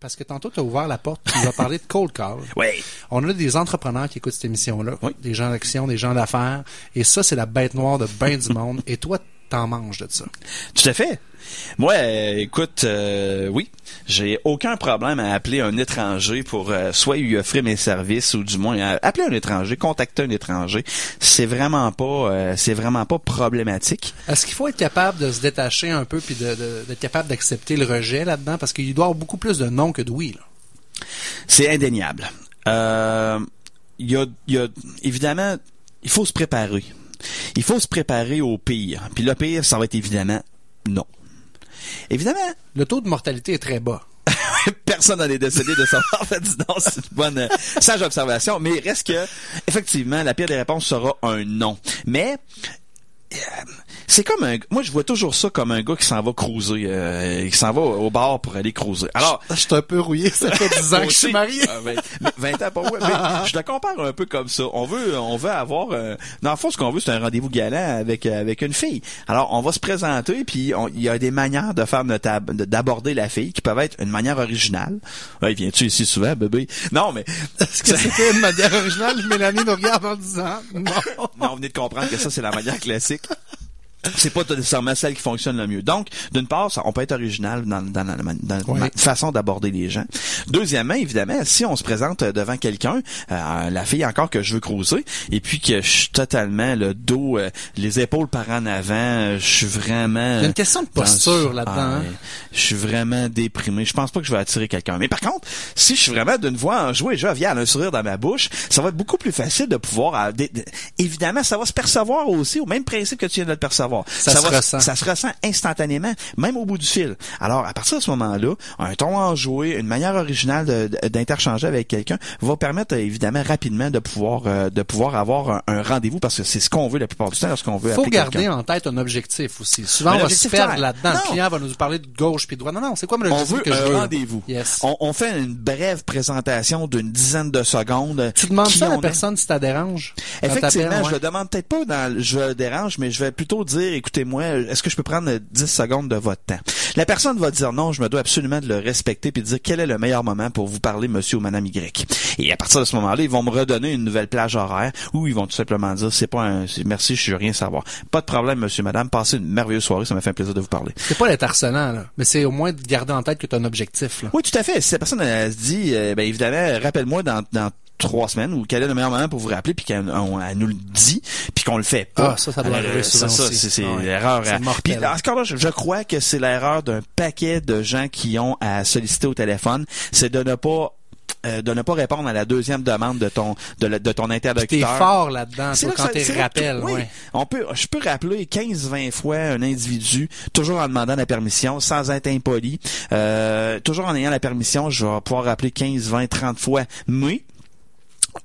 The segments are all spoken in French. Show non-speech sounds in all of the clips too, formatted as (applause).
Parce que tantôt, tu as ouvert la porte, tu nous as parlé de cold call. Oui. On a des entrepreneurs qui écoutent cette émission-là, Oui. des gens d'action, des gens d'affaires, et ça, c'est la bête noire de ben du monde. Et toi, t'en manges de ça. Tout à fait. Moi, euh, écoute, euh, oui, j'ai aucun problème à appeler un étranger pour euh, soit lui offrir mes services ou du moins à appeler un étranger, contacter un étranger. C'est vraiment pas, euh, c'est vraiment pas problématique. Est-ce qu'il faut être capable de se détacher un peu puis de, de- d'être capable d'accepter le rejet là-dedans? Parce qu'il doit y avoir beaucoup plus de non que de oui. Là. C'est indéniable. Euh, Il y, a, il y a évidemment, il faut se préparer. Il faut se préparer au pire. Puis le pire, ça va être évidemment non. Évidemment, Le taux de mortalité est très bas. (laughs) personne n'en est décédé de savoir. (laughs) fait, dis donc, c'est une bonne euh, sage observation. Mais il reste que, effectivement, la pire des réponses sera un non. Mais euh, c'est comme un, moi je vois toujours ça comme un gars qui s'en va cruiser, euh, qui s'en va au bar pour aller cruiser. Alors, Je suis un peu rouillé, ça fait 10 ans que je suis marié. euh, 20, 20 ans pas moi, mais je le compare un peu comme ça. On veut, on veut avoir, euh, dans le fond, ce qu'on veut, c'est un rendez-vous galant avec euh, avec une fille. Alors, on va se présenter, puis on- il y a des manières de faire notre ab- de- d'aborder la fille qui peuvent être une manière originale. Ouais, viens-tu ici souvent, bébé? Non, mais Est-ce que c'était une manière originale? Mélanie nous regarde en disant non. non, on venait de comprendre que ça, c'est la manière classique. C'est pas nécessairement celle qui fonctionne le mieux. Donc, d'une part, ça, on peut être original dans, dans la, dans Oui. la façon d'aborder les gens. Deuxièmement, évidemment, si on se présente devant quelqu'un, euh, la fille encore que je veux croiser, et puis que je suis totalement le dos, euh, les épaules par en avant, euh, je suis vraiment... Il y a une question de posture là-dedans, hein? Je suis vraiment déprimé. Je pense pas que je vais attirer quelqu'un. Mais par contre, si je suis vraiment d'une voix enjouée, joviale, un sourire dans ma bouche, ça va être beaucoup plus facile de pouvoir... euh, évidemment, ça va se percevoir aussi, au même principe que tu viens de le percevoir. Ça se va, ressent. Ça se ressent instantanément, même au bout du fil. Alors, à partir de ce moment-là, un ton enjoué, une manière originale d'interchanger avec quelqu'un va permettre évidemment rapidement de pouvoir euh, de pouvoir avoir un, un rendez-vous parce que c'est ce qu'on veut la plupart du temps lorsqu'on veut faut appeler garder en tête un objectif aussi. Souvent, on va se objectif perdre là-dedans. Le client va nous parler de gauche puis de droite. Non, non, c'est quoi On l'objectif veut que un rendez-vous. Yes. On, on fait une brève présentation d'une dizaine de secondes. Tu demandes ça à la on personne si ça dérange? Effectivement, je le demande peut-être pas dans le- je dérange, mais je vais plutôt dire, écoutez-moi, est-ce que je peux prendre euh, 10 secondes de votre temps? La personne va dire non, je me dois absolument de le respecter puis de dire quel est le meilleur moment pour vous parler, monsieur ou madame Y. Et à partir de ce moment-là, ils vont me redonner une nouvelle plage horaire ou ils vont tout simplement dire, c'est pas un, merci, je veux rien savoir. Pas de problème, monsieur, madame, passez une merveilleuse soirée, ça m'a fait un plaisir de vous parler. C'est pas d'être harcelant, là. Mais c'est au moins de garder en tête que tu as un objectif, là. Oui, tout à fait. Si la personne elle, se dit, euh, ben évidemment, rappelle-moi dans, dans trois semaines ou quel est le meilleur moment pour vous rappeler puis qu'elle nous le dit puis qu'on le fait pas. Ah, ça, ça doit Euh, arriver souvent ça, aussi. c'est c'est Ah ouais. l'erreur. C'est à-. Puis encore là, je, je crois que c'est l'erreur d'un paquet de gens qui ont à solliciter au téléphone, c'est de ne pas euh, de ne pas répondre à la deuxième demande de ton de, la- de ton T'es interlocuteur. fort là-dedans, là quand ça- t'es c'est là que- rappel, oui. ouais. On peut, je peux rappeler 15-20 fois un individu, toujours en demandant la permission, sans être impoli, euh, toujours en ayant la permission, je vais pouvoir rappeler 15, 20, 30 fois. Mais,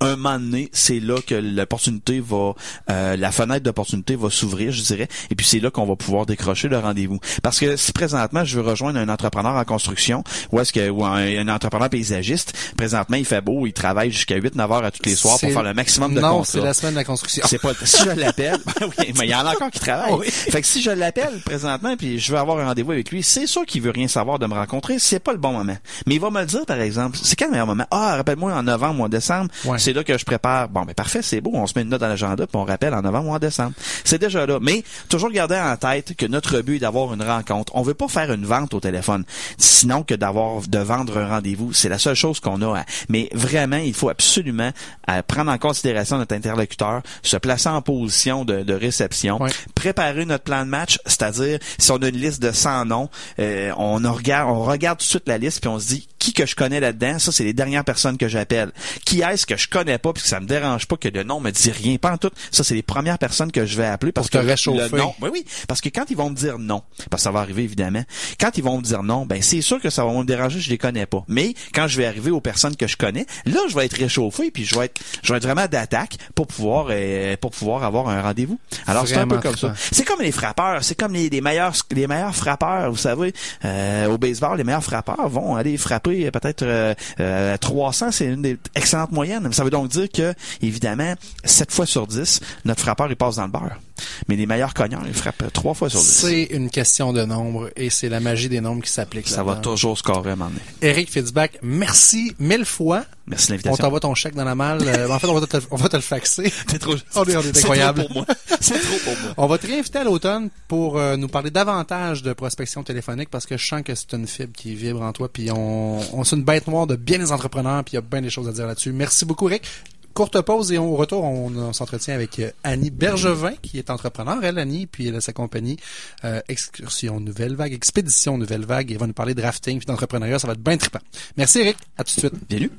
un moment donné, c'est là que l'opportunité va, euh, la fenêtre d'opportunité va s'ouvrir, je dirais, et puis c'est là qu'on va pouvoir décrocher le rendez-vous. Parce que si présentement je veux rejoindre un entrepreneur en construction, ou est-ce que ou un, un entrepreneur paysagiste, présentement il fait beau, il travaille jusqu'à 8-9 heures à tous les soirs pour faire le maximum de Non, contrats. c'est la semaine de la construction. C'est pas si je l'appelle. (laughs) (laughs) oui, mais il y en a encore qui travaillent. Oui. Fait que si je l'appelle présentement puis je veux avoir un rendez-vous avec lui, c'est sûr qu'il veut rien savoir de me rencontrer, c'est pas le bon moment. Mais il va me le dire par exemple, c'est quel le meilleur moment? Ah, rappelle-moi en novembre ou en décembre, Ouais. c'est là que je prépare. Bon, ben parfait, c'est beau, on se met une note dans l'agenda puis on rappelle en novembre ou en décembre. C'est déjà là, mais toujours garder en tête que notre but est d'avoir une rencontre. On veut pas faire une vente au téléphone, sinon que d'avoir de vendre un rendez-vous, c'est la seule chose qu'on a. à- Mais vraiment, il faut absolument euh, prendre en considération notre interlocuteur, se placer en position de, de réception, préparer notre plan de match, c'est-à-dire si on a une liste de 100 noms, euh, on regarde, on regarde tout de suite la liste puis on se dit qui que je connais là-dedans, ça c'est les dernières personnes que j'appelle. Qui est-ce que je connais pas puis que ça me dérange pas que le nom me dit rien pas en tout. Ça c'est les premières personnes que je vais appeler parce Pour te que réchauffer. le nom, oui oui, parce que quand ils vont me dire non, parce que ça va arriver évidemment, quand ils vont me dire non, ben c'est sûr que ça va me déranger, je les connais pas. Mais quand je vais arriver aux personnes que je connais, là je vais être réchauffé puis je vais être je vais être vraiment d'attaque pour pouvoir euh, pour pouvoir avoir un rendez-vous. Alors c'est un peu comme ça. C'est comme les frappeurs, c'est comme les, les meilleurs les meilleurs frappeurs, vous savez, euh, au baseball, les meilleurs frappeurs vont aller frapper euh, peut-être euh, euh, 300, c'est une des excellentes moyennes. Ça veut donc dire que évidemment, 7 fois sur 10, notre frappeur il passe dans le beurre. Mais les meilleurs cogneurs, ils frappent trois fois sur dix. C'est une question de nombre et c'est la magie des nombres qui s'applique Ça va toujours scorer à. Eric Fitzbach, merci mille fois. Merci de On l'invitation. t'envoie ton chèque dans la malle. (laughs) Euh, en fait, on va te, on va te le faxer. (laughs) C'est trop, On est- on est c'est incroyable. trop pour moi. C'est trop pour moi. On va te réinviter à l'automne pour euh, nous parler davantage de prospection téléphonique parce que je sens que c'est une fibre qui vibre en toi puis on, on c'est une bête noire de bien des entrepreneurs puis il y a bien des choses à dire là-dessus. Merci beaucoup Rick. Courte pause et au retour, on, s'entretient avec euh, Annie Bergevin, qui est entrepreneur, elle, Annie, puis elle a sa compagnie euh, Excursion Nouvelle Vague, Expédition Nouvelle Vague, et elle va nous parler de rafting puis d'entrepreneuriat, ça va être bien trippant. Merci Eric, à tout de suite. Bienvenue.